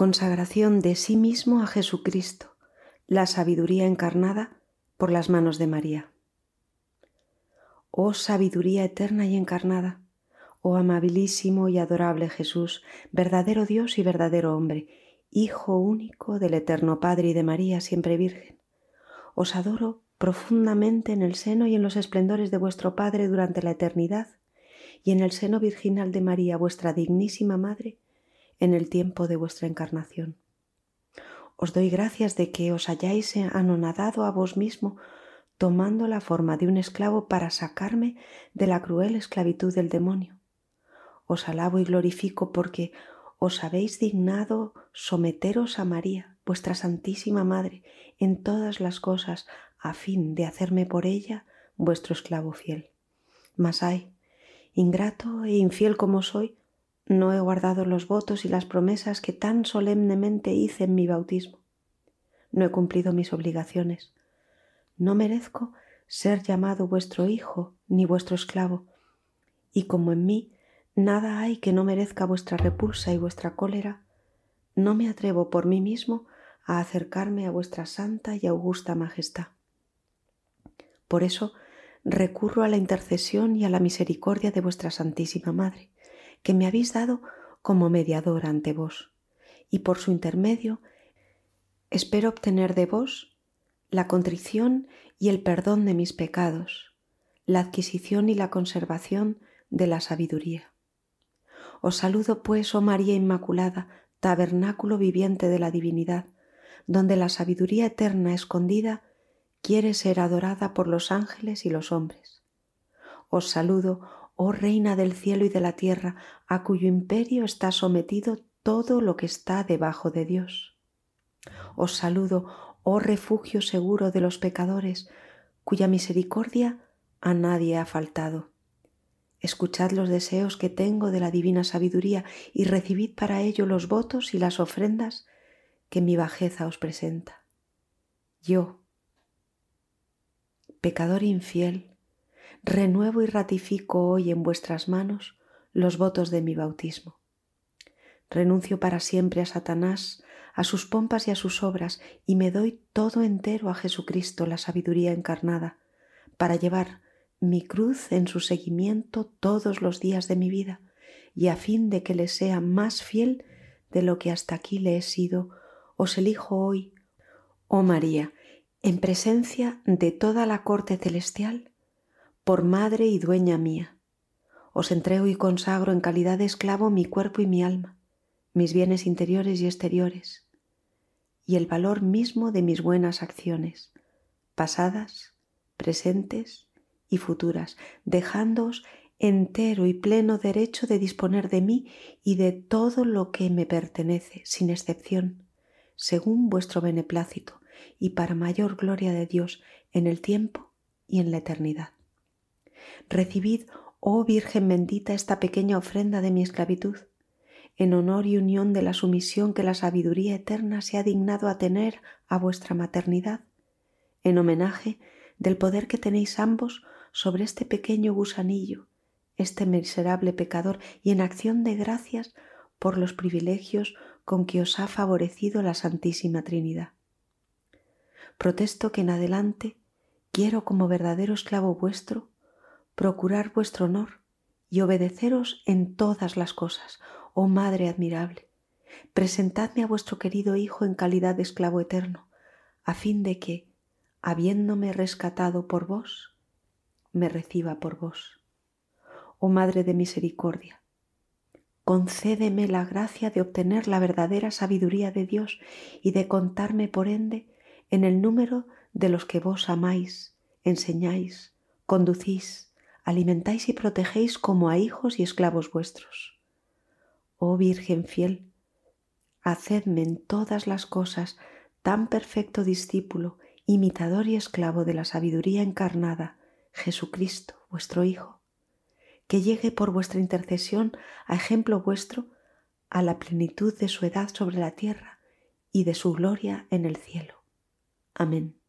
Consagración de sí mismo a Jesucristo, la sabiduría encarnada por las manos de María. Oh sabiduría eterna y encarnada, oh amabilísimo y adorable Jesús, verdadero Dios y verdadero hombre, Hijo único del eterno Padre y de María siempre Virgen. Os adoro profundamente en el seno y en los esplendores de vuestro Padre durante la eternidad, y en el seno virginal de María, vuestra dignísima Madre, en el tiempo de vuestra encarnación. Os doy gracias de que os hayáis anonadado a vos mismo, tomando la forma de un esclavo para sacarme de la cruel esclavitud del demonio. Os alabo y glorifico porque os habéis dignado someteros a María, vuestra Santísima Madre, en todas las cosas, a fin de hacerme por ella vuestro esclavo fiel. Mas ay, ingrato e infiel como soy, no he guardado los votos y las promesas que tan solemnemente hice en mi bautismo. No he cumplido mis obligaciones. No merezco ser llamado vuestro hijo ni vuestro esclavo. Y como en mí nada hay que no merezca vuestra repulsa y vuestra cólera, no me atrevo por mí mismo a acercarme a vuestra santa y augusta majestad. Por eso recurro a la intercesión y a la misericordia de vuestra Santísima Madre, que me habéis dado como mediador ante vos, y por su intermedio espero obtener de vos la contrición y el perdón de mis pecados, la adquisición y la conservación de la sabiduría. Os saludo pues, oh María Inmaculada, tabernáculo viviente de la divinidad, donde la sabiduría eterna escondida quiere ser adorada por los ángeles y los hombres. Os saludo, oh Reina del cielo y de la tierra, a cuyo imperio está sometido todo lo que está debajo de Dios. Os saludo, oh refugio seguro de los pecadores, cuya misericordia a nadie ha faltado. Escuchad los deseos que tengo de la divina sabiduría y recibid para ello los votos y las ofrendas que mi bajeza os presenta. Yo, pecador infiel, renuevo y ratifico hoy en vuestras manos los votos de mi bautismo. Renuncio para siempre a Satanás, a sus pompas y a sus obras, y me doy todo entero a Jesucristo, la sabiduría encarnada, para llevar mi cruz en su seguimiento todos los días de mi vida, y a fin de que le sea más fiel de lo que hasta aquí le he sido, os elijo hoy, oh María, en presencia de toda la corte celestial, por madre y dueña mía. Os entrego y consagro en calidad de esclavo mi cuerpo y mi alma, mis bienes interiores y exteriores, y el valor mismo de mis buenas acciones, pasadas, presentes y futuras, dejándoos entero y pleno derecho de disponer de mí y de todo lo que me pertenece, sin excepción, según vuestro beneplácito y para mayor gloria de Dios en el tiempo y en la eternidad. Recibid, oh Virgen bendita, esta pequeña ofrenda de mi esclavitud, en honor y unión de la sumisión que la sabiduría eterna se ha dignado a tener a vuestra maternidad, en homenaje del poder que tenéis ambos sobre este pequeño gusanillo, este miserable pecador, y en acción de gracias por los privilegios con que os ha favorecido la Santísima Trinidad. Protesto que en adelante quiero como verdadero esclavo vuestro procurar vuestro honor y obedeceros en todas las cosas, oh Madre admirable. Presentadme a vuestro querido Hijo en calidad de esclavo eterno, a fin de que, habiéndome rescatado por vos, me reciba por vos. Oh Madre de Misericordia, concédeme la gracia de obtener la verdadera sabiduría de Dios y de contarme por ende en el número de los que vos amáis, enseñáis, conducís, alimentáis y protegéis como a hijos y esclavos vuestros. Oh Virgen fiel, hacedme en todas las cosas tan perfecto discípulo, imitador y esclavo de la sabiduría encarnada, Jesucristo, vuestro Hijo, que llegue por vuestra intercesión a ejemplo vuestro a la plenitud de su edad sobre la tierra y de su gloria en el cielo. Amén.